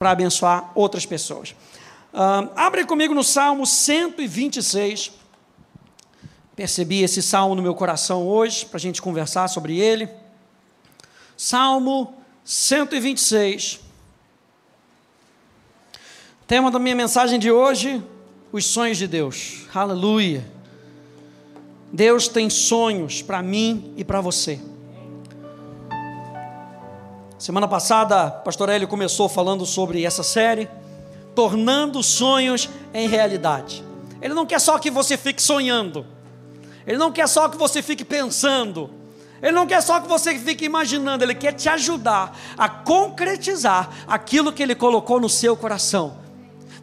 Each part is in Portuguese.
para abençoar outras pessoas. Uh, abre comigo no Salmo 126. Percebi esse salmo no meu coração hoje, para a gente conversar sobre ele. Salmo 126. Tema da minha mensagem de hoje: os sonhos de Deus. Aleluia. Deus tem sonhos para mim e para você. Semana passada, pastor Hélio começou falando sobre essa série, tornando sonhos em realidade. Ele não quer só que você fique sonhando. Ele não quer só que você fique pensando. Ele não quer só que você fique imaginando, ele quer te ajudar a concretizar aquilo que ele colocou no seu coração.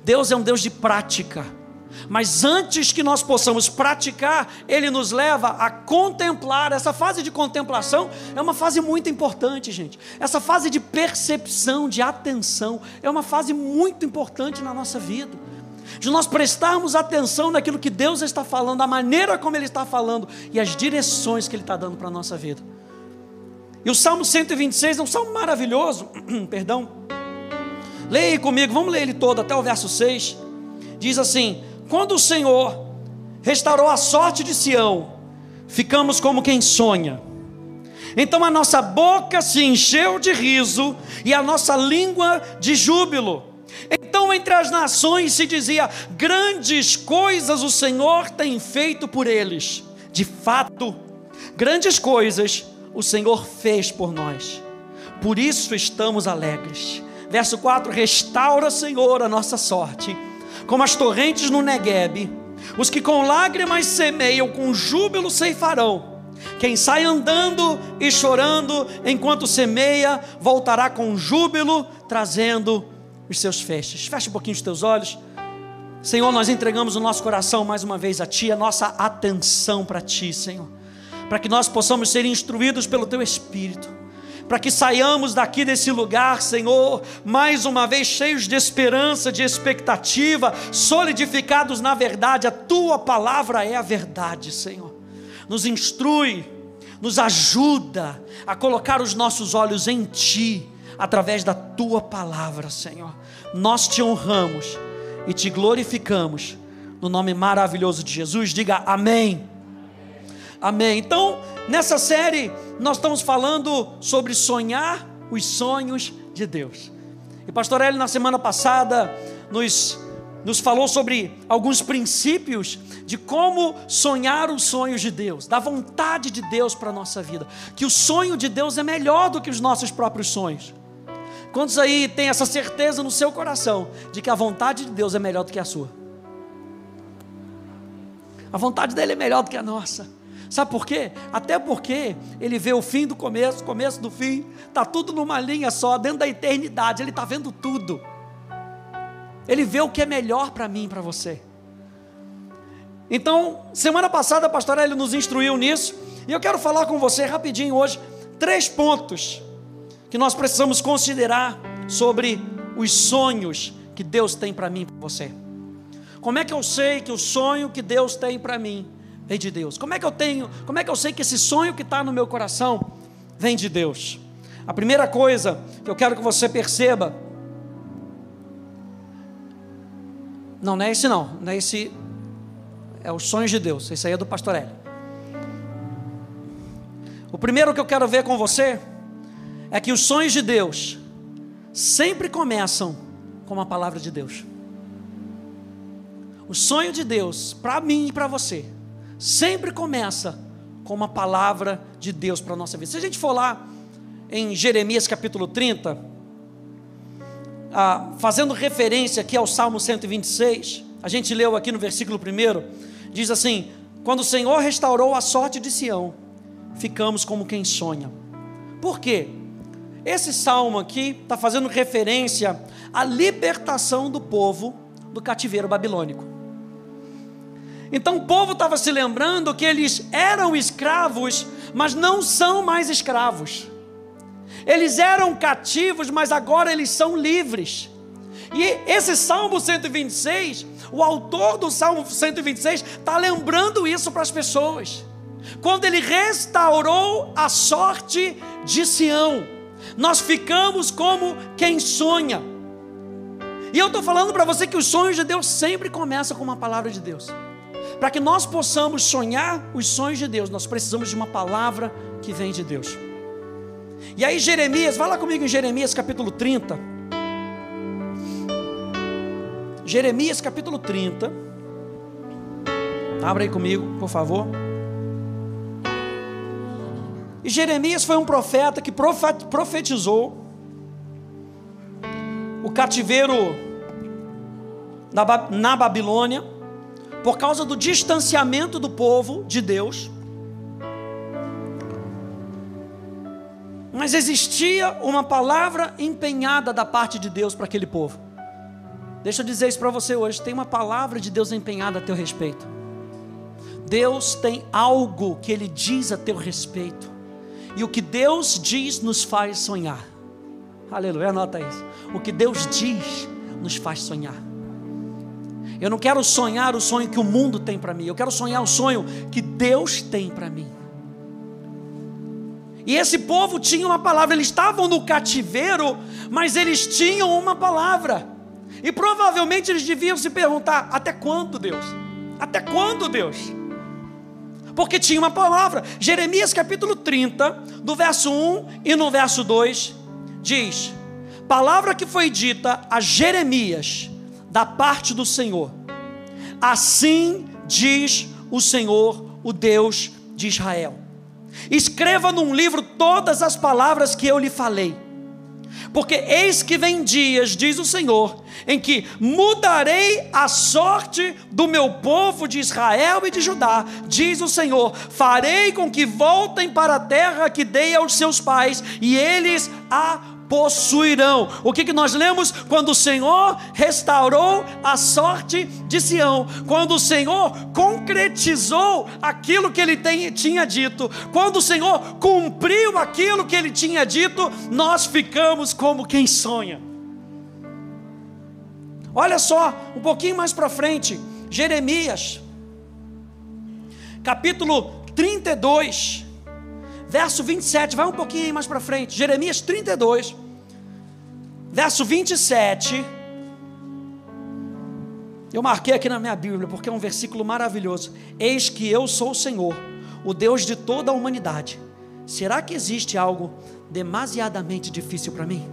Deus é um Deus de prática. Mas antes que nós possamos praticar, Ele nos leva a contemplar. Essa fase de contemplação é uma fase muito importante, gente. Essa fase de percepção, de atenção, é uma fase muito importante na nossa vida. De nós prestarmos atenção naquilo que Deus está falando, a maneira como Ele está falando e as direções que Ele está dando para a nossa vida. E o Salmo 126 é um salmo maravilhoso, perdão. Leia comigo, vamos ler ele todo até o verso 6. Diz assim: quando o Senhor restaurou a sorte de Sião, ficamos como quem sonha. Então a nossa boca se encheu de riso e a nossa língua de júbilo. Então entre as nações se dizia: grandes coisas o Senhor tem feito por eles. De fato, grandes coisas o Senhor fez por nós. Por isso estamos alegres. Verso 4: Restaura, Senhor, a nossa sorte como as torrentes no Neguebe. Os que com lágrimas semeiam, com júbilo ceifarão. Quem sai andando e chorando enquanto semeia, voltará com júbilo, trazendo os seus feixes. Feche um pouquinho os teus olhos. Senhor, nós entregamos o nosso coração mais uma vez a Ti, a nossa atenção para Ti, Senhor, para que nós possamos ser instruídos pelo Teu Espírito para que saiamos daqui desse lugar, Senhor, mais uma vez cheios de esperança, de expectativa, solidificados na verdade. A tua palavra é a verdade, Senhor. Nos instrui, nos ajuda a colocar os nossos olhos em Ti, através da tua palavra, Senhor. Nós te honramos e te glorificamos no nome maravilhoso de Jesus. Diga amém. Amém. Então, nessa série, nós estamos falando sobre sonhar os sonhos de Deus. E pastor Eli, na semana passada, nos, nos falou sobre alguns princípios de como sonhar os sonhos de Deus, da vontade de Deus para a nossa vida. Que o sonho de Deus é melhor do que os nossos próprios sonhos. Quantos aí tem essa certeza no seu coração de que a vontade de Deus é melhor do que a sua? A vontade dele é melhor do que a nossa. Sabe por quê? Até porque ele vê o fim do começo, começo do fim, está tudo numa linha só, dentro da eternidade, ele está vendo tudo. Ele vê o que é melhor para mim para você. Então, semana passada a pastora ele nos instruiu nisso, e eu quero falar com você rapidinho hoje três pontos que nós precisamos considerar sobre os sonhos que Deus tem para mim para você. Como é que eu sei que o sonho que Deus tem para mim vem de Deus. Como é que eu tenho, como é que eu sei que esse sonho que está no meu coração vem de Deus? A primeira coisa que eu quero que você perceba, não, não é esse não, não é esse, é os sonhos de Deus, esse aí é do pastor Hélio. O primeiro que eu quero ver com você é que os sonhos de Deus sempre começam com a palavra de Deus. O sonho de Deus, para mim e para você, sempre começa com uma palavra de Deus para a nossa vida. Se a gente for lá em Jeremias capítulo 30, ah, fazendo referência aqui ao Salmo 126, a gente leu aqui no versículo 1, diz assim: Quando o Senhor restaurou a sorte de Sião, ficamos como quem sonha. Por quê? Esse salmo aqui está fazendo referência à libertação do povo do cativeiro babilônico. Então o povo estava se lembrando que eles eram escravos, mas não são mais escravos. Eles eram cativos, mas agora eles são livres. E esse Salmo 126, o autor do Salmo 126 está lembrando isso para as pessoas. Quando ele restaurou a sorte de Sião, nós ficamos como quem sonha. E eu estou falando para você que os sonhos de Deus sempre começam com uma palavra de Deus. Para que nós possamos sonhar os sonhos de Deus, nós precisamos de uma palavra que vem de Deus. E aí, Jeremias, vai lá comigo em Jeremias capítulo 30. Jeremias capítulo 30. Abra aí comigo, por favor. E Jeremias foi um profeta que profetizou o cativeiro na Babilônia, por causa do distanciamento do povo de Deus. Mas existia uma palavra empenhada da parte de Deus para aquele povo. Deixa eu dizer isso para você hoje: tem uma palavra de Deus empenhada a teu respeito. Deus tem algo que Ele diz a teu respeito. E o que Deus diz nos faz sonhar. Aleluia, anota isso. O que Deus diz nos faz sonhar. Eu não quero sonhar o sonho que o mundo tem para mim, eu quero sonhar o sonho que Deus tem para mim. E esse povo tinha uma palavra, eles estavam no cativeiro, mas eles tinham uma palavra. E provavelmente eles deviam se perguntar: até quando, Deus? Até quando, Deus? Porque tinha uma palavra. Jeremias capítulo 30, do verso 1 e no verso 2, diz: Palavra que foi dita a Jeremias da parte do Senhor. Assim diz o Senhor, o Deus de Israel. Escreva num livro todas as palavras que eu lhe falei. Porque eis que vem dias, diz o Senhor, em que mudarei a sorte do meu povo de Israel e de Judá, diz o Senhor. Farei com que voltem para a terra que dei aos seus pais, e eles a possuirão. O que, que nós lemos? Quando o Senhor restaurou a sorte de Sião, quando o Senhor concretizou aquilo que ele tem, tinha dito, quando o Senhor cumpriu aquilo que ele tinha dito, nós ficamos como quem sonha. Olha só, um pouquinho mais para frente, Jeremias, capítulo 32 verso 27, vai um pouquinho mais para frente, Jeremias 32, verso 27. Eu marquei aqui na minha Bíblia porque é um versículo maravilhoso. Eis que eu sou o Senhor, o Deus de toda a humanidade. Será que existe algo demasiadamente difícil para mim?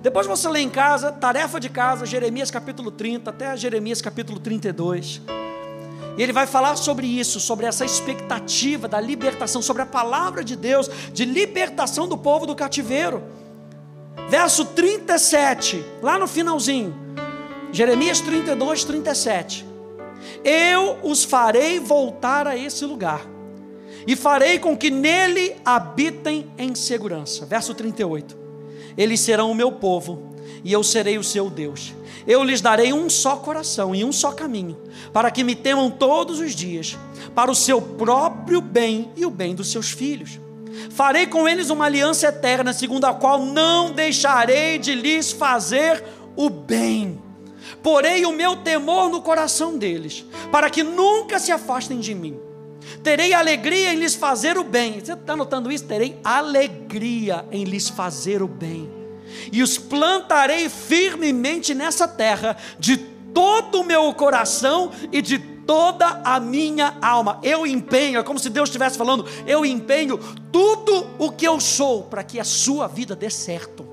Depois você lê em casa, tarefa de casa, Jeremias capítulo 30 até Jeremias capítulo 32. E ele vai falar sobre isso, sobre essa expectativa da libertação, sobre a palavra de Deus, de libertação do povo do cativeiro. Verso 37, lá no finalzinho, Jeremias 32, 37. Eu os farei voltar a esse lugar, e farei com que nele habitem em segurança. Verso 38. Eles serão o meu povo, e eu serei o seu Deus eu lhes darei um só coração e um só caminho, para que me temam todos os dias, para o seu próprio bem e o bem dos seus filhos. Farei com eles uma aliança eterna, segundo a qual não deixarei de lhes fazer o bem. Porei o meu temor no coração deles, para que nunca se afastem de mim. Terei alegria em lhes fazer o bem. Você está notando isso? Terei alegria em lhes fazer o bem e os plantarei firmemente nessa terra, de todo o meu coração e de toda a minha alma. Eu empenho, é como se Deus estivesse falando, eu empenho tudo o que eu sou para que a sua vida dê certo.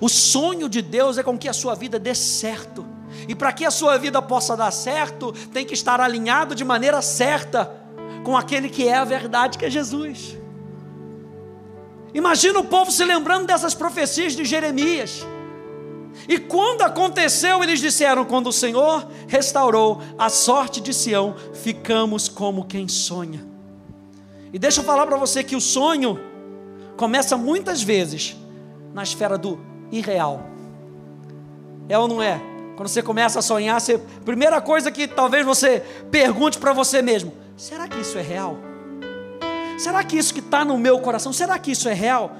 O sonho de Deus é com que a sua vida dê certo. E para que a sua vida possa dar certo, tem que estar alinhado de maneira certa com aquele que é a verdade, que é Jesus. Imagina o povo se lembrando dessas profecias de Jeremias. E quando aconteceu, eles disseram: quando o Senhor restaurou a sorte de Sião, ficamos como quem sonha. E deixa eu falar para você que o sonho começa muitas vezes na esfera do irreal. É ou não é? Quando você começa a sonhar, você, primeira coisa que talvez você pergunte para você mesmo: será que isso é real? Será que isso que está no meu coração, será que isso é real?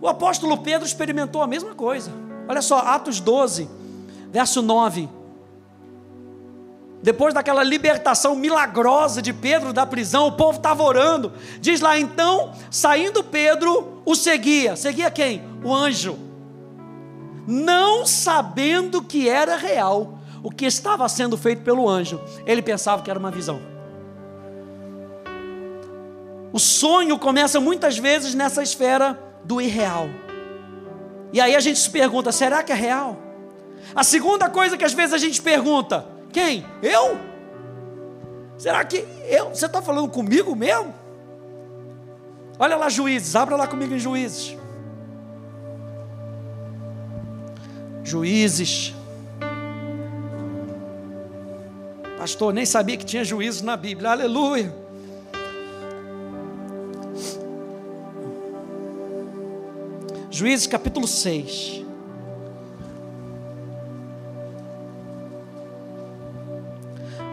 O apóstolo Pedro experimentou a mesma coisa. Olha só, Atos 12, verso 9. Depois daquela libertação milagrosa de Pedro da prisão, o povo estava orando. Diz lá então, saindo Pedro, o seguia. Seguia quem? O anjo. não sabendo que era real o que estava sendo feito pelo anjo, ele pensava que era uma visão. O sonho começa muitas vezes nessa esfera do irreal. E aí a gente se pergunta: será que é real? A segunda coisa que às vezes a gente pergunta: quem? Eu? Será que eu? Você está falando comigo mesmo? Olha lá, juízes, abra lá comigo em juízes. Juízes. Pastor, nem sabia que tinha juízes na Bíblia. Aleluia. Juízes capítulo 6.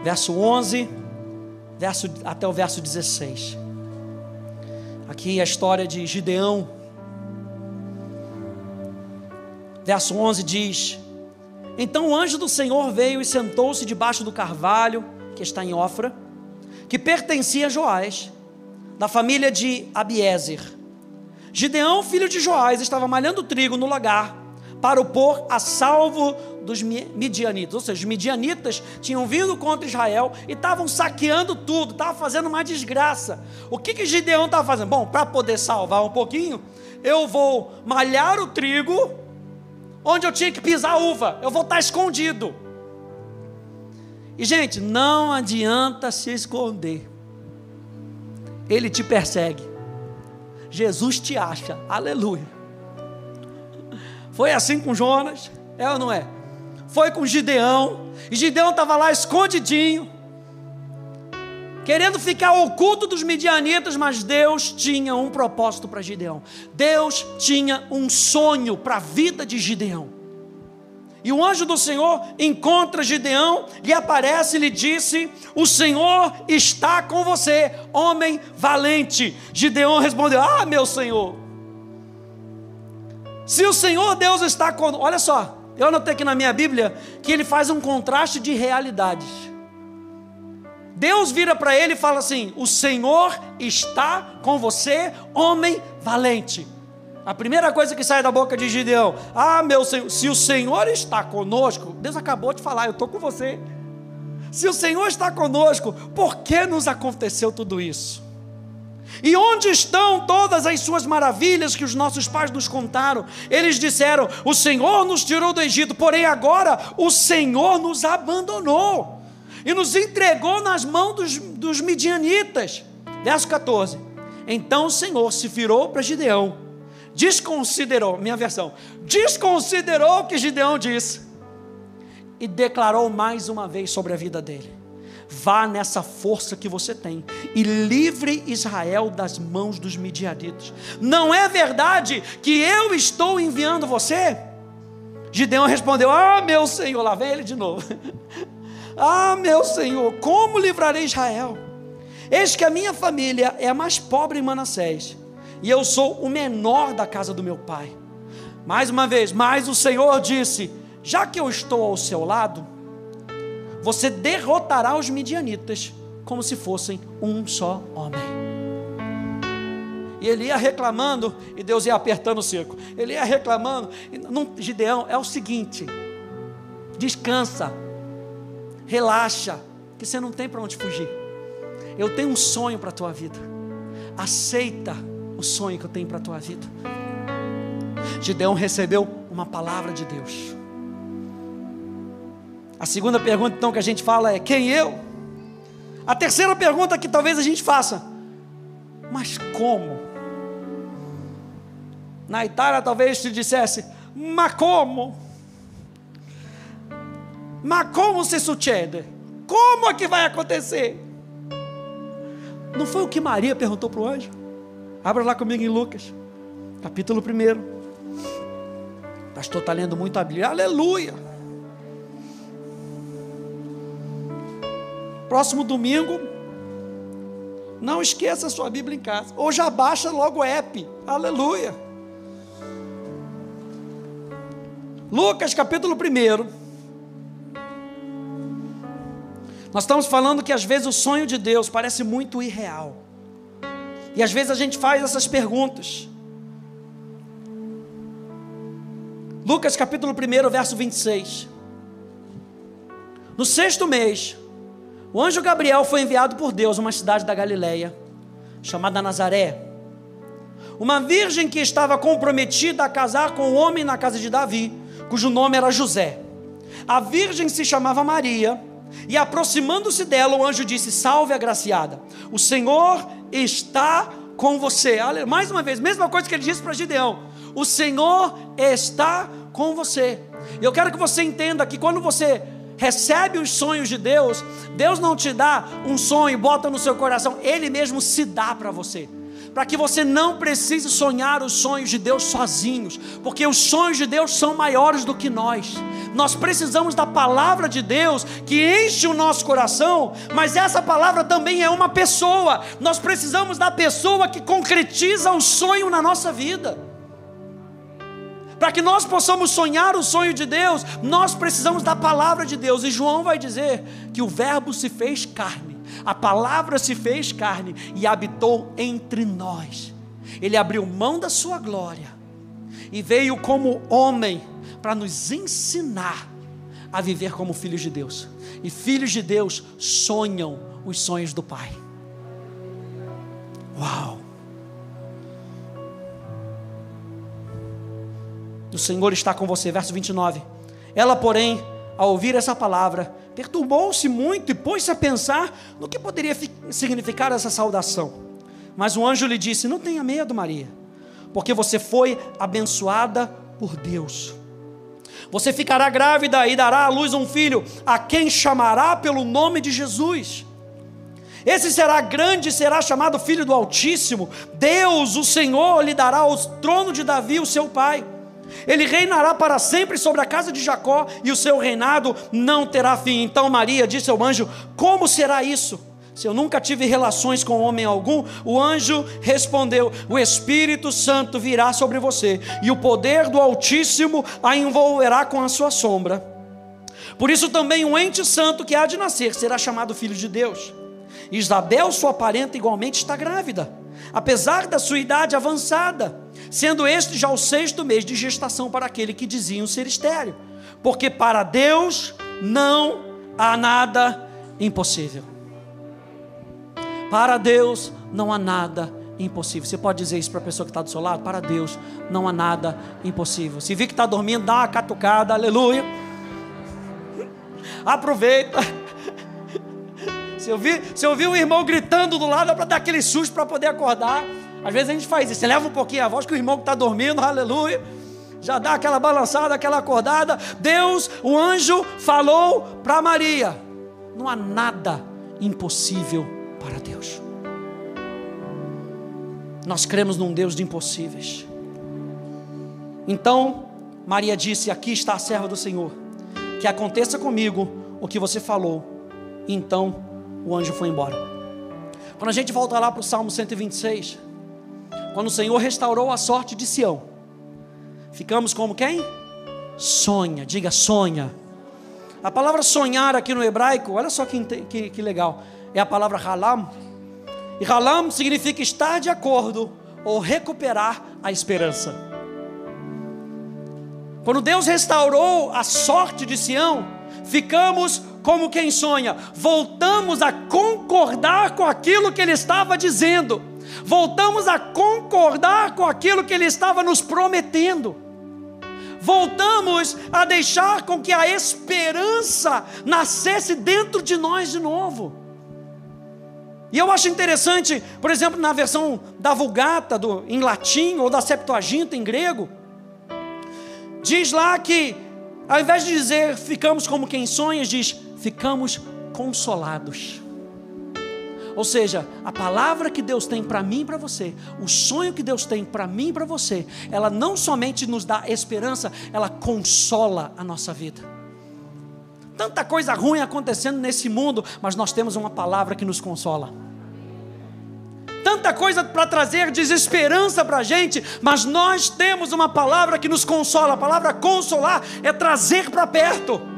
Verso 11, verso, até o verso 16. Aqui a história de Gideão. Verso 11 diz: Então o anjo do Senhor veio e sentou-se debaixo do carvalho, que está em Ofra, que pertencia a Joás, da família de Abiezer. Gideão, filho de Joás, estava malhando trigo no lagar para o pôr a salvo dos midianitas. Ou seja, os midianitas tinham vindo contra Israel e estavam saqueando tudo, estavam fazendo uma desgraça. O que, que Gideão estava fazendo? Bom, para poder salvar um pouquinho, eu vou malhar o trigo onde eu tinha que pisar a uva, eu vou estar escondido. E, gente, não adianta se esconder, ele te persegue, Jesus te acha, aleluia. Foi assim com Jonas, é ou não é? Foi com Gideão, e Gideão estava lá escondidinho, querendo ficar oculto dos midianitas, mas Deus tinha um propósito para Gideão. Deus tinha um sonho para a vida de Gideão. E o anjo do Senhor encontra Gideão e aparece e lhe disse: O Senhor está com você, homem valente. Gideão respondeu: Ah, meu Senhor, se o Senhor Deus está com. Olha só, eu anotei aqui na minha Bíblia que ele faz um contraste de realidades. Deus vira para ele e fala assim: O Senhor está com você, homem valente. A primeira coisa que sai da boca de Gideão: Ah, meu Senhor, se o Senhor está conosco, Deus acabou de falar, eu estou com você. Se o Senhor está conosco, por que nos aconteceu tudo isso? E onde estão todas as suas maravilhas que os nossos pais nos contaram? Eles disseram: O Senhor nos tirou do Egito, porém agora o Senhor nos abandonou e nos entregou nas mãos dos, dos midianitas. Verso 14: Então o Senhor se virou para Gideão, desconsiderou, minha versão, desconsiderou o que Gideão disse e declarou mais uma vez sobre a vida dele Vá nessa força que você tem e livre Israel das mãos dos midianitas. Não é verdade que eu estou enviando você? Gideão respondeu: Ah, meu Senhor, lá vem ele de novo. ah, meu Senhor, como livrarei Israel? Eis que a minha família é a mais pobre em Manassés, e eu sou o menor da casa do meu pai. Mais uma vez, mas o Senhor disse: Já que eu estou ao seu lado, você derrotará os midianitas como se fossem um só homem. E ele ia reclamando e Deus ia apertando o cerco. Ele ia reclamando. Não, Gideão, é o seguinte: descansa, relaxa, que você não tem para onde fugir. Eu tenho um sonho para a tua vida. Aceita o sonho que eu tenho para a tua vida. Gideão recebeu uma palavra de Deus. A segunda pergunta, então, que a gente fala é: quem eu? A terceira pergunta que talvez a gente faça: mas como? Na Itália, talvez se dissesse: mas como? Mas como se sucede? Como é que vai acontecer? Não foi o que Maria perguntou para o anjo? Abra lá comigo em Lucas, capítulo 1. Pastor está lendo muito a Bíblia. Aleluia! Próximo domingo, não esqueça a sua Bíblia em casa. Ou já baixa logo o app. Aleluia. Lucas capítulo 1. Nós estamos falando que às vezes o sonho de Deus parece muito irreal. E às vezes a gente faz essas perguntas. Lucas capítulo 1, verso 26. No sexto mês, o anjo Gabriel foi enviado por Deus a uma cidade da Galileia, chamada Nazaré. Uma virgem que estava comprometida a casar com um homem na casa de Davi, cujo nome era José. A virgem se chamava Maria, e aproximando-se dela, o anjo disse: Salve, agraciada, o Senhor está com você. Mais uma vez, mesma coisa que ele disse para Gideão: O Senhor está com você. E eu quero que você entenda que quando você recebe os sonhos de Deus, Deus não te dá um sonho e bota no seu coração, Ele mesmo se dá para você para que você não precise sonhar os sonhos de Deus sozinhos, porque os sonhos de Deus são maiores do que nós. Nós precisamos da palavra de Deus que enche o nosso coração, mas essa palavra também é uma pessoa. Nós precisamos da pessoa que concretiza o sonho na nossa vida. Para que nós possamos sonhar o sonho de Deus, nós precisamos da palavra de Deus. E João vai dizer que o Verbo se fez carne a palavra se fez carne e habitou entre nós. Ele abriu mão da sua glória e veio como homem para nos ensinar a viver como filhos de Deus. E filhos de Deus sonham os sonhos do Pai. Uau! O Senhor está com você, verso 29. Ela, porém, ao ouvir essa palavra, perturbou-se muito e pôs-se a pensar no que poderia significar essa saudação. Mas o anjo lhe disse: Não tenha medo, Maria, porque você foi abençoada por Deus. Você ficará grávida e dará à luz um filho, a quem chamará pelo nome de Jesus. Esse será grande, será chamado Filho do Altíssimo. Deus, o Senhor, lhe dará o trono de Davi, o seu pai ele reinará para sempre sobre a casa de Jacó e o seu reinado não terá fim. Então Maria disse ao anjo: Como será isso? Se eu nunca tive relações com homem algum, o anjo respondeu: O Espírito Santo virá sobre você, e o poder do Altíssimo a envolverá com a sua sombra. Por isso também um ente santo que há de nascer será chamado filho de Deus. Isabel, sua parenta, igualmente está grávida, apesar da sua idade avançada sendo este já o sexto mês de gestação para aquele que diziam ser estéreo, porque para Deus não há nada impossível. Para Deus não há nada impossível. Você pode dizer isso para a pessoa que está do seu lado? Para Deus não há nada impossível. Se vir que está dormindo, dá uma catucada, aleluia. Aproveita. Se eu vi, se eu vi um irmão gritando do lado, é para dar aquele susto para poder acordar. Às vezes a gente faz isso, você leva um pouquinho a voz que o irmão que está dormindo, aleluia, já dá aquela balançada, aquela acordada. Deus, o anjo, falou para Maria: não há nada impossível para Deus. Nós cremos num Deus de impossíveis. Então, Maria disse: Aqui está a serva do Senhor, que aconteça comigo o que você falou. Então, o anjo foi embora. Quando a gente volta lá para o Salmo 126, quando o Senhor restaurou a sorte de Sião, ficamos como quem? Sonha, diga sonha. A palavra sonhar aqui no hebraico, olha só que, que, que legal, é a palavra halam. E halam significa estar de acordo ou recuperar a esperança. Quando Deus restaurou a sorte de Sião, ficamos como quem sonha, voltamos a concordar com aquilo que ele estava dizendo voltamos a concordar com aquilo que Ele estava nos prometendo, voltamos a deixar com que a esperança nascesse dentro de nós de novo. E eu acho interessante, por exemplo, na versão da Vulgata, do, em latim, ou da Septuaginta em grego, diz lá que, ao invés de dizer ficamos como quem sonha, diz ficamos consolados. Ou seja, a palavra que Deus tem para mim e para você, o sonho que Deus tem para mim e para você, ela não somente nos dá esperança, ela consola a nossa vida. Tanta coisa ruim acontecendo nesse mundo, mas nós temos uma palavra que nos consola. Tanta coisa para trazer desesperança para a gente, mas nós temos uma palavra que nos consola. A palavra consolar é trazer para perto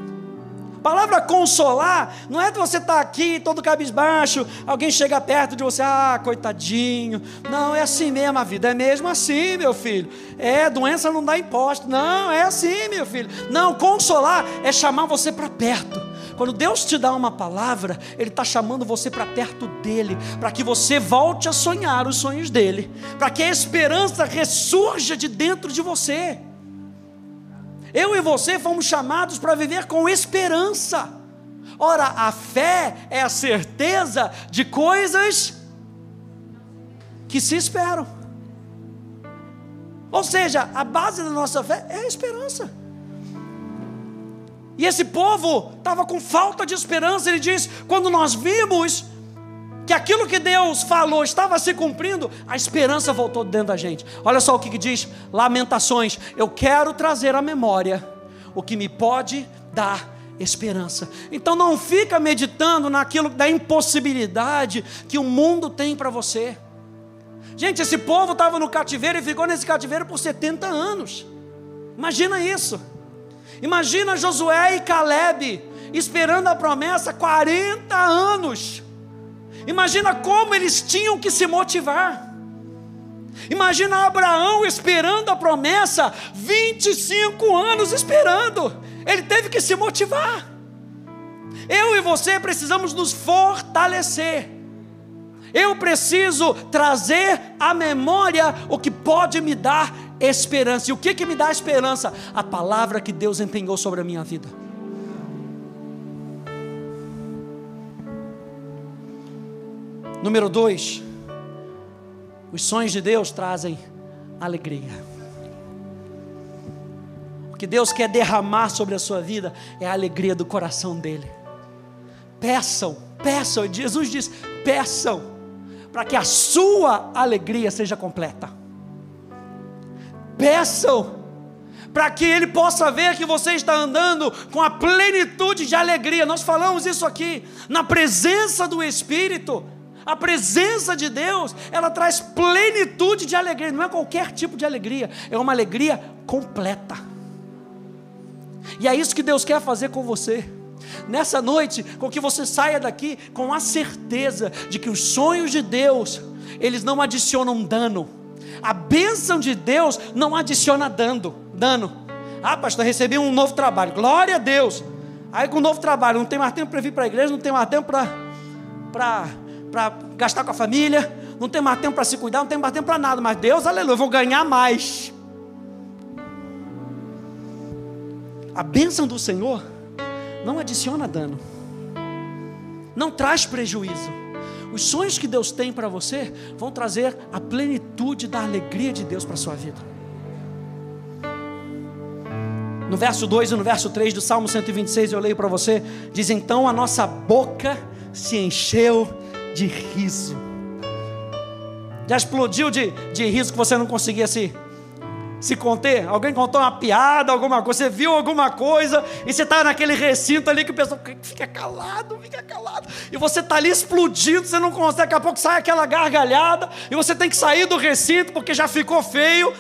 Palavra consolar não é de você estar tá aqui todo cabisbaixo, alguém chega perto de você, ah, coitadinho. Não, é assim mesmo, a vida é mesmo assim, meu filho. É, doença não dá imposto. Não, é assim, meu filho. Não, consolar é chamar você para perto. Quando Deus te dá uma palavra, Ele está chamando você para perto dEle, para que você volte a sonhar os sonhos dEle, para que a esperança ressurja de dentro de você. Eu e você fomos chamados para viver com esperança. Ora, a fé é a certeza de coisas que se esperam. Ou seja, a base da nossa fé é a esperança. E esse povo estava com falta de esperança. Ele diz: quando nós vimos aquilo que Deus falou estava se cumprindo, a esperança voltou dentro da gente. Olha só o que, que diz Lamentações: Eu quero trazer à memória o que me pode dar esperança. Então não fica meditando naquilo da impossibilidade que o mundo tem para você. Gente, esse povo estava no cativeiro e ficou nesse cativeiro por 70 anos. Imagina isso. Imagina Josué e Caleb esperando a promessa 40 anos. Imagina como eles tinham que se motivar. Imagina Abraão esperando a promessa, 25 anos esperando. Ele teve que se motivar. Eu e você precisamos nos fortalecer. Eu preciso trazer à memória o que pode me dar esperança. E o que, que me dá esperança? A palavra que Deus empenhou sobre a minha vida. Número dois, os sonhos de Deus trazem alegria. O que Deus quer derramar sobre a sua vida é a alegria do coração dele. Peçam, peçam, Jesus diz: peçam, para que a sua alegria seja completa. Peçam, para que Ele possa ver que você está andando com a plenitude de alegria. Nós falamos isso aqui, na presença do Espírito a presença de Deus, ela traz plenitude de alegria, não é qualquer tipo de alegria, é uma alegria completa. E é isso que Deus quer fazer com você. Nessa noite, com que você saia daqui com a certeza de que os sonhos de Deus, eles não adicionam dano. A bênção de Deus não adiciona dano, dano. Ah, pastor, recebi um novo trabalho. Glória a Deus. Aí com o um novo trabalho, não tem mais tempo para vir para a igreja, não tem mais tempo para para gastar com a família, não tem mais tempo para se cuidar, não tem mais tempo para nada, mas Deus, aleluia, eu vou ganhar mais. A bênção do Senhor não adiciona dano, não traz prejuízo. Os sonhos que Deus tem para você vão trazer a plenitude da alegria de Deus para a sua vida. No verso 2 e no verso 3 do Salmo 126, eu leio para você: diz então a nossa boca se encheu de riso. Já explodiu de, de riso que você não conseguia se, se conter? Alguém contou uma piada, alguma coisa, você viu alguma coisa e você está naquele recinto ali que o pessoal fica calado, fica calado, e você está ali explodindo, você não consegue, daqui a pouco sai aquela gargalhada e você tem que sair do recinto porque já ficou feio.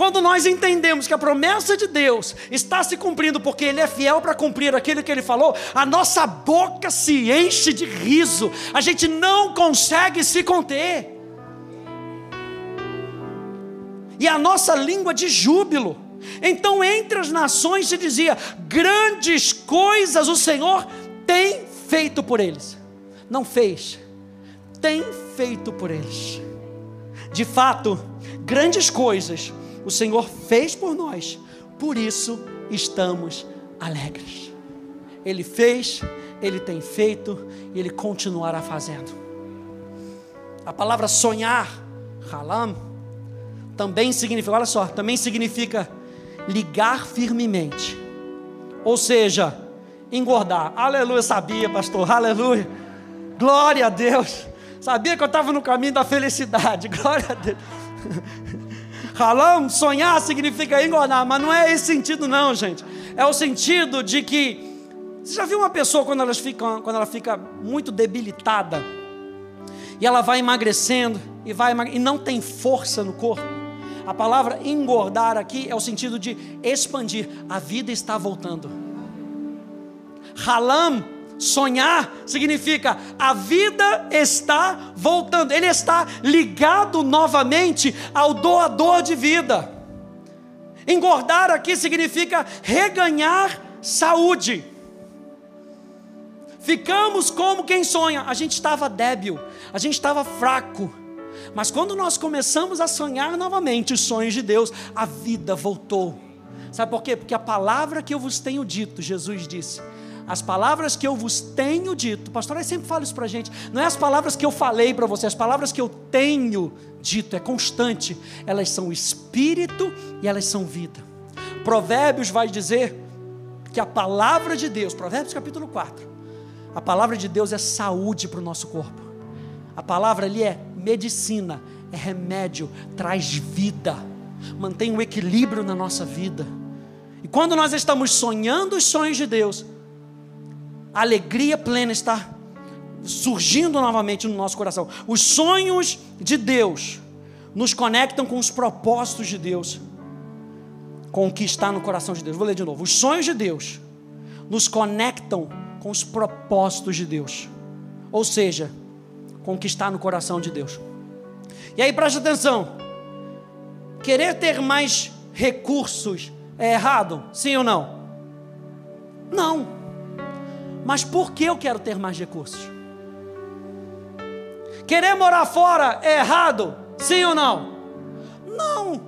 Quando nós entendemos que a promessa de Deus está se cumprindo, porque Ele é fiel para cumprir aquilo que Ele falou, a nossa boca se enche de riso, a gente não consegue se conter, e a nossa língua de júbilo. Então, entre as nações se dizia: grandes coisas o Senhor tem feito por eles. Não fez, tem feito por eles. De fato, grandes coisas o Senhor fez por nós, por isso estamos alegres. Ele fez, ele tem feito e ele continuará fazendo. A palavra sonhar, halam, também significa, olha só, também significa ligar firmemente. Ou seja, engordar. Aleluia, sabia, pastor. Aleluia. Glória a Deus. Sabia que eu estava no caminho da felicidade. Glória a Deus. Halam, sonhar significa engordar, mas não é esse sentido, não, gente. É o sentido de que. Você já viu uma pessoa quando, quando ela fica muito debilitada e ela vai emagrecendo e, vai e não tem força no corpo? A palavra engordar aqui é o sentido de expandir. A vida está voltando. Halam, sonhar, significa a vida está voltando, ele está ligado novamente ao doador de vida. Engordar aqui significa reganhar saúde. Ficamos como quem sonha. A gente estava débil, a gente estava fraco. Mas quando nós começamos a sonhar novamente os sonhos de Deus, a vida voltou. Sabe por quê? Porque a palavra que eu vos tenho dito, Jesus disse, as palavras que eu vos tenho dito, pastor, sempre falo isso para a gente, não é as palavras que eu falei para você, as palavras que eu tenho dito, é constante, elas são espírito e elas são vida. Provérbios vai dizer que a palavra de Deus, Provérbios capítulo 4, a palavra de Deus é saúde para o nosso corpo, a palavra ali é medicina, é remédio, traz vida, mantém um equilíbrio na nossa vida. E quando nós estamos sonhando os sonhos de Deus, alegria plena está surgindo novamente no nosso coração. Os sonhos de Deus nos conectam com os propósitos de Deus, com o que está no coração de Deus. Vou ler de novo. Os sonhos de Deus nos conectam com os propósitos de Deus, ou seja, com o que está no coração de Deus. E aí preste atenção: querer ter mais recursos é errado? Sim ou não? Não. Mas por que eu quero ter mais recursos? Querer morar fora é errado? Sim ou não? Não.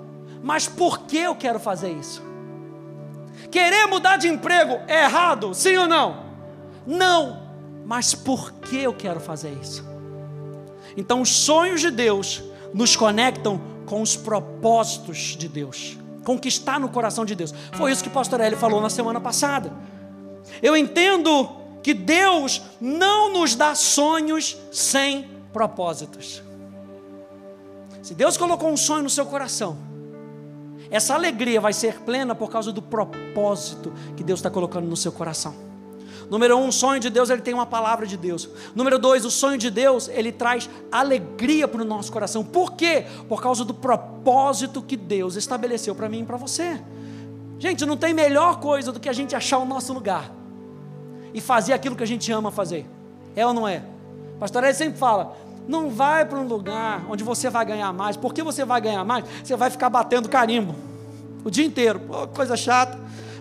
Mas por que eu quero fazer isso? Querer mudar de emprego é errado? Sim ou não? Não. Mas por que eu quero fazer isso? Então, os sonhos de Deus nos conectam com os propósitos de Deus, com o que está no coração de Deus. Foi isso que o pastor Eli falou na semana passada. Eu entendo que Deus não nos dá sonhos sem propósitos. Se Deus colocou um sonho no seu coração, essa alegria vai ser plena por causa do propósito que Deus está colocando no seu coração. Número um, o sonho de Deus, ele tem uma palavra de Deus. Número dois, o sonho de Deus, ele traz alegria para o nosso coração. Por quê? Por causa do propósito que Deus estabeleceu para mim e para você. Gente, não tem melhor coisa do que a gente achar o nosso lugar e fazer aquilo que a gente ama fazer. É ou não é? Pastor Ed sempre fala: não vai para um lugar onde você vai ganhar mais. Por que você vai ganhar mais? Você vai ficar batendo carimbo o dia inteiro. Pô, coisa chata.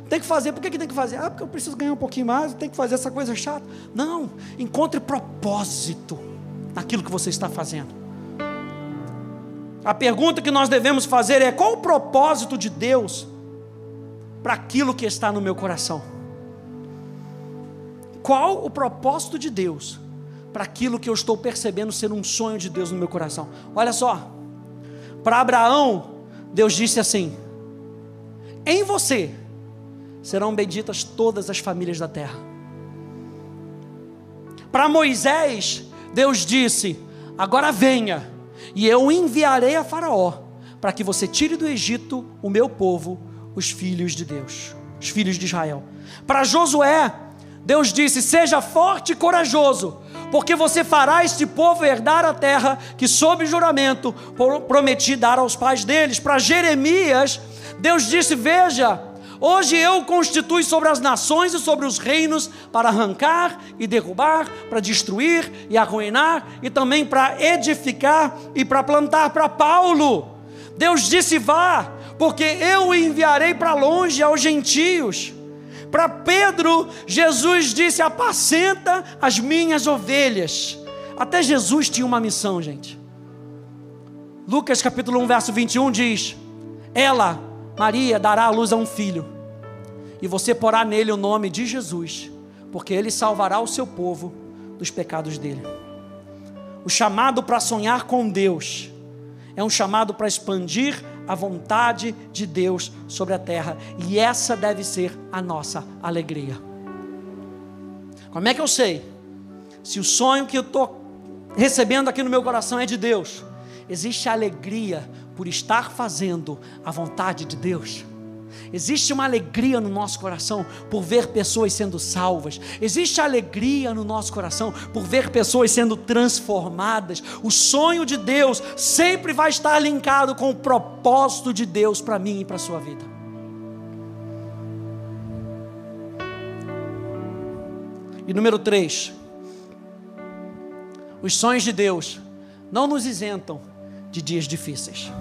Tem que fazer, por que, que tem que fazer? Ah, porque eu preciso ganhar um pouquinho mais, tem que fazer essa coisa chata. Não, encontre propósito naquilo que você está fazendo. A pergunta que nós devemos fazer é: qual o propósito de Deus para aquilo que está no meu coração? Qual o propósito de Deus para aquilo que eu estou percebendo ser um sonho de Deus no meu coração? Olha só, para Abraão, Deus disse assim: Em você serão benditas todas as famílias da terra. Para Moisés, Deus disse: Agora venha, e eu enviarei a Faraó, para que você tire do Egito o meu povo, os filhos de Deus, os filhos de Israel. Para Josué, Deus disse: Seja forte e corajoso, porque você fará este povo herdar a terra que, sob juramento, prometi dar aos pais deles. Para Jeremias, Deus disse: Veja, hoje eu constitui sobre as nações e sobre os reinos para arrancar e derrubar, para destruir e arruinar, e também para edificar e para plantar. Para Paulo, Deus disse: Vá, porque eu o enviarei para longe aos gentios. Para Pedro, Jesus disse: Apacenta as minhas ovelhas. Até Jesus tinha uma missão, gente. Lucas capítulo 1, verso 21 diz: Ela, Maria, dará à luz a um filho, e você porá nele o nome de Jesus, porque ele salvará o seu povo dos pecados dele. O chamado para sonhar com Deus é um chamado para expandir a vontade de Deus sobre a terra, e essa deve ser a nossa alegria. Como é que eu sei se o sonho que eu estou recebendo aqui no meu coração é de Deus? Existe alegria por estar fazendo a vontade de Deus. Existe uma alegria no nosso coração por ver pessoas sendo salvas. Existe alegria no nosso coração por ver pessoas sendo transformadas. O sonho de Deus sempre vai estar linkado com o propósito de Deus para mim e para a sua vida. E número 3, os sonhos de Deus não nos isentam de dias difíceis.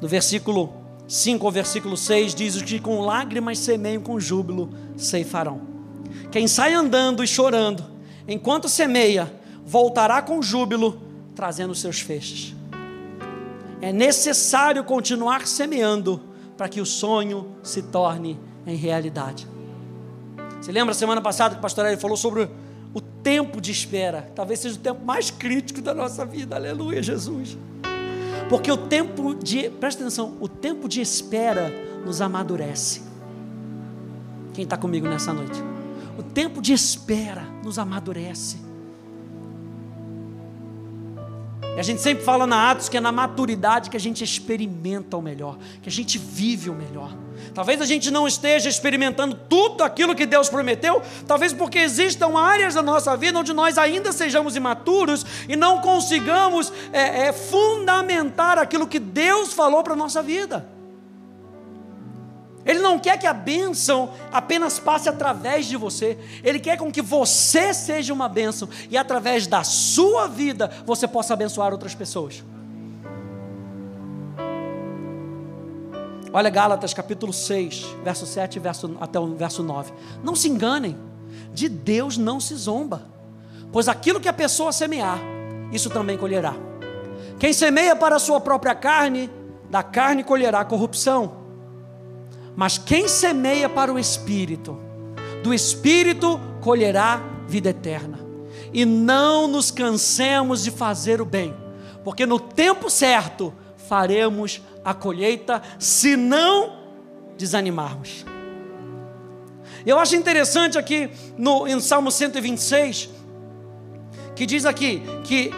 No versículo 5 ao versículo 6 diz que com lágrimas semeiam, com júbilo ceifarão. Quem sai andando e chorando, enquanto semeia, voltará com júbilo, trazendo seus feixes. É necessário continuar semeando para que o sonho se torne em realidade. Você lembra semana passada que o pastor Eli falou sobre o tempo de espera? Talvez seja o tempo mais crítico da nossa vida. Aleluia, Jesus. Porque o tempo de, presta atenção, o tempo de espera nos amadurece. Quem está comigo nessa noite? O tempo de espera nos amadurece. E a gente sempre fala na Atos que é na maturidade que a gente experimenta o melhor, que a gente vive o melhor. Talvez a gente não esteja experimentando tudo aquilo que Deus prometeu, talvez porque existam áreas da nossa vida onde nós ainda sejamos imaturos e não consigamos é, é, fundamentar aquilo que Deus falou para a nossa vida. Ele não quer que a bênção apenas passe através de você. Ele quer com que você seja uma bênção e através da sua vida você possa abençoar outras pessoas. Olha Gálatas capítulo 6, verso 7 verso, até o verso 9. Não se enganem, de Deus não se zomba, pois aquilo que a pessoa semear, isso também colherá. Quem semeia para a sua própria carne, da carne colherá corrupção mas quem semeia para o espírito, do espírito colherá vida eterna. E não nos cansemos de fazer o bem, porque no tempo certo faremos a colheita, se não desanimarmos. Eu acho interessante aqui no em Salmo 126 que diz aqui que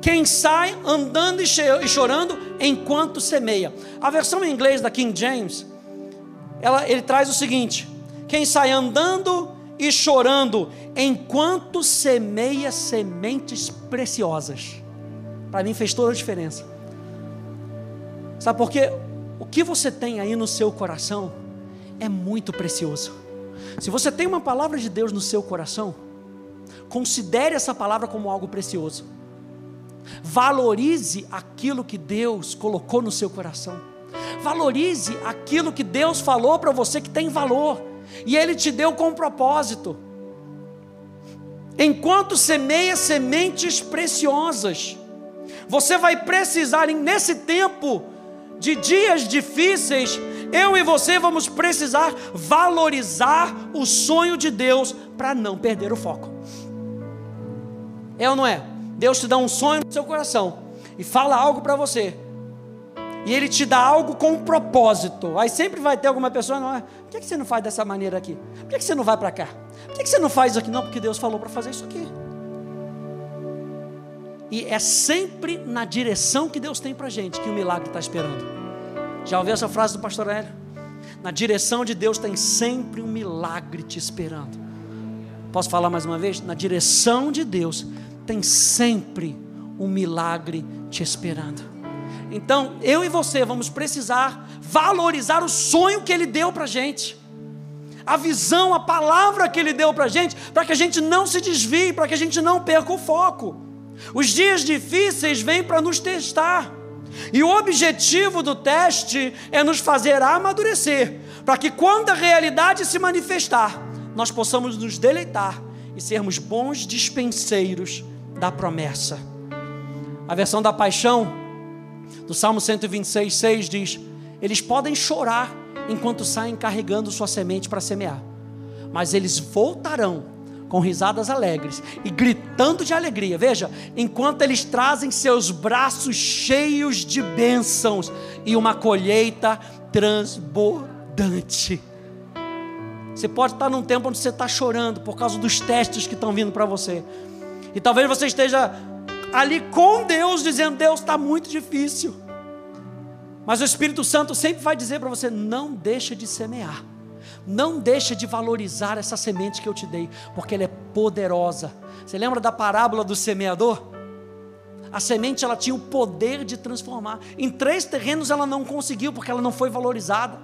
quem sai andando e chorando enquanto semeia. A versão em inglês da King James ela, ele traz o seguinte: quem sai andando e chorando enquanto semeia sementes preciosas. Para mim fez toda a diferença. Sabe por quê? O que você tem aí no seu coração é muito precioso. Se você tem uma palavra de Deus no seu coração, considere essa palavra como algo precioso. Valorize aquilo que Deus colocou no seu coração. Valorize aquilo que Deus falou para você que tem valor, e Ele te deu com propósito. Enquanto semeia sementes preciosas, você vai precisar, nesse tempo de dias difíceis, eu e você vamos precisar valorizar o sonho de Deus para não perder o foco. É ou não é? Deus te dá um sonho no seu coração e fala algo para você e ele te dá algo com um propósito. Aí sempre vai ter alguma pessoa, não é? Por que, você não faz dessa maneira aqui? Por que, você não vai para cá? Por que, você não faz aqui? Não, porque Deus falou para fazer isso aqui. E é sempre na direção que Deus tem para gente que o milagre está esperando. Já ouviu essa frase do pastor Hélio? Na direção de Deus tem sempre um milagre te esperando. Posso falar mais uma vez? Na direção de Deus tem sempre um milagre te esperando. Então, eu e você vamos precisar valorizar o sonho que Ele deu para a gente, a visão, a palavra que Ele deu para a gente, para que a gente não se desvie, para que a gente não perca o foco. Os dias difíceis vêm para nos testar, e o objetivo do teste é nos fazer amadurecer, para que quando a realidade se manifestar, nós possamos nos deleitar e sermos bons dispenseiros da promessa. A versão da paixão do Salmo 126, 6 diz: Eles podem chorar enquanto saem carregando sua semente para semear, mas eles voltarão com risadas alegres e gritando de alegria. Veja, enquanto eles trazem seus braços cheios de bênçãos e uma colheita transbordante. Você pode estar num tempo onde você está chorando por causa dos testes que estão vindo para você. E talvez você esteja ali com Deus, dizendo: Deus está muito difícil. Mas o Espírito Santo sempre vai dizer para você: não deixa de semear, não deixa de valorizar essa semente que eu te dei, porque ela é poderosa. Você lembra da parábola do semeador? A semente ela tinha o poder de transformar. Em três terrenos ela não conseguiu porque ela não foi valorizada.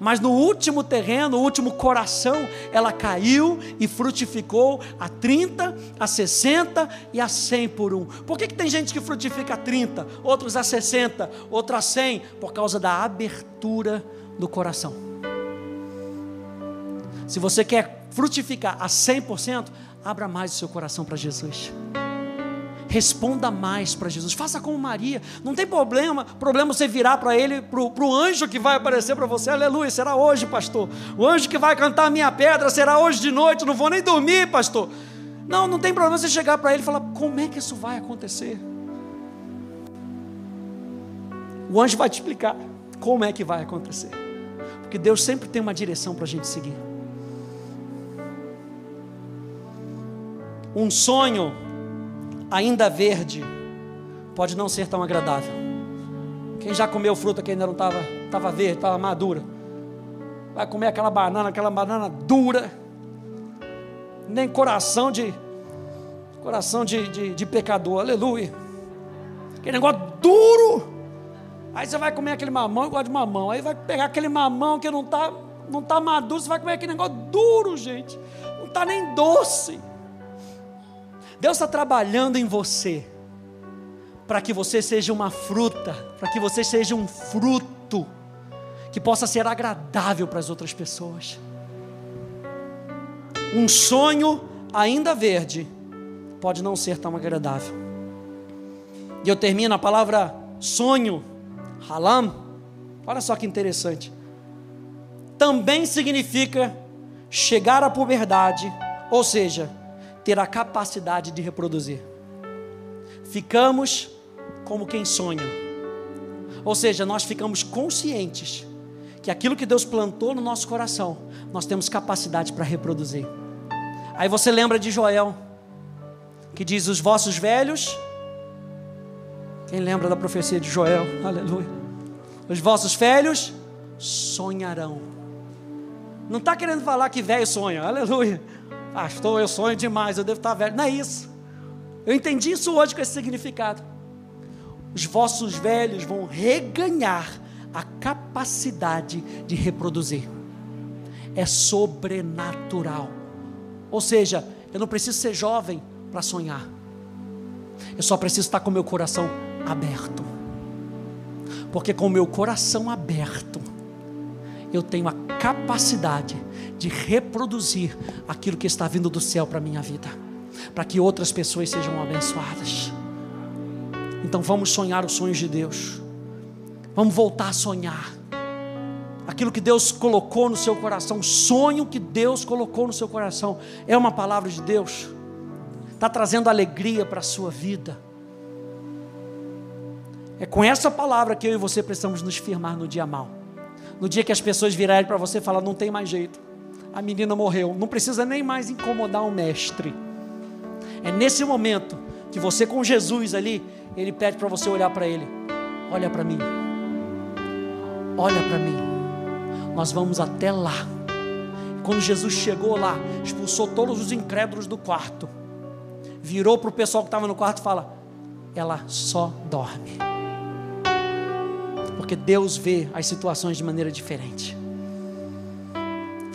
Mas no último terreno, no último coração, ela caiu e frutificou a 30, a 60 e a 100 por um. Por que, que tem gente que frutifica a 30, outros a 60, outros a 100? Por causa da abertura do coração. Se você quer frutificar a 100%, abra mais o seu coração para Jesus. Responda mais para Jesus. Faça como Maria. Não tem problema, problema você virar para ele, para o anjo que vai aparecer para você. Aleluia. Será hoje, pastor. O anjo que vai cantar a minha pedra será hoje de noite. Não vou nem dormir, pastor. Não, não tem problema você chegar para ele e falar: como é que isso vai acontecer? O anjo vai te explicar como é que vai acontecer. Porque Deus sempre tem uma direção para a gente seguir. Um sonho ainda verde, pode não ser tão agradável. Quem já comeu fruta que ainda não estava tava verde, estava madura, vai comer aquela banana, aquela banana dura, nem coração de coração de, de, de pecador, aleluia. Aquele negócio duro. Aí você vai comer aquele mamão, gosto de mamão. Aí vai pegar aquele mamão que não está não tá maduro, você vai comer aquele negócio duro, gente. Não está nem doce. Deus está trabalhando em você para que você seja uma fruta, para que você seja um fruto que possa ser agradável para as outras pessoas. Um sonho ainda verde pode não ser tão agradável. E eu termino a palavra sonho, halam. Olha só que interessante. Também significa chegar à puberdade, ou seja, ter a capacidade de reproduzir. Ficamos como quem sonha. Ou seja, nós ficamos conscientes que aquilo que Deus plantou no nosso coração, nós temos capacidade para reproduzir. Aí você lembra de Joel, que diz: Os vossos velhos. Quem lembra da profecia de Joel? Aleluia. Os vossos velhos sonharão. Não está querendo falar que velho sonha, aleluia. Pastor, eu sonho demais, eu devo estar velho. Não é isso. Eu entendi isso hoje com esse significado. Os vossos velhos vão reganhar a capacidade de reproduzir. É sobrenatural. Ou seja, eu não preciso ser jovem para sonhar. Eu só preciso estar com meu coração aberto. Porque com o meu coração aberto, eu tenho a capacidade de reproduzir aquilo que está vindo do céu para a minha vida, para que outras pessoas sejam abençoadas. Então vamos sonhar os sonhos de Deus, vamos voltar a sonhar. Aquilo que Deus colocou no seu coração, sonho que Deus colocou no seu coração, é uma palavra de Deus, está trazendo alegria para a sua vida. É com essa palavra que eu e você precisamos nos firmar no dia mal. No dia que as pessoas virarem para você e falar, não tem mais jeito a menina morreu. Não precisa nem mais incomodar o mestre. É nesse momento que você com Jesus ali, ele pede para você olhar para ele. Olha para mim. Olha para mim. Nós vamos até lá. Quando Jesus chegou lá, expulsou todos os incrédulos do quarto. Virou para o pessoal que estava no quarto e fala: Ela só dorme. Porque Deus vê as situações de maneira diferente.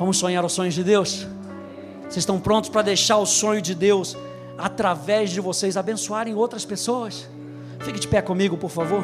Vamos sonhar os sonhos de Deus? Vocês estão prontos para deixar o sonho de Deus através de vocês abençoarem outras pessoas? Fique de pé comigo, por favor.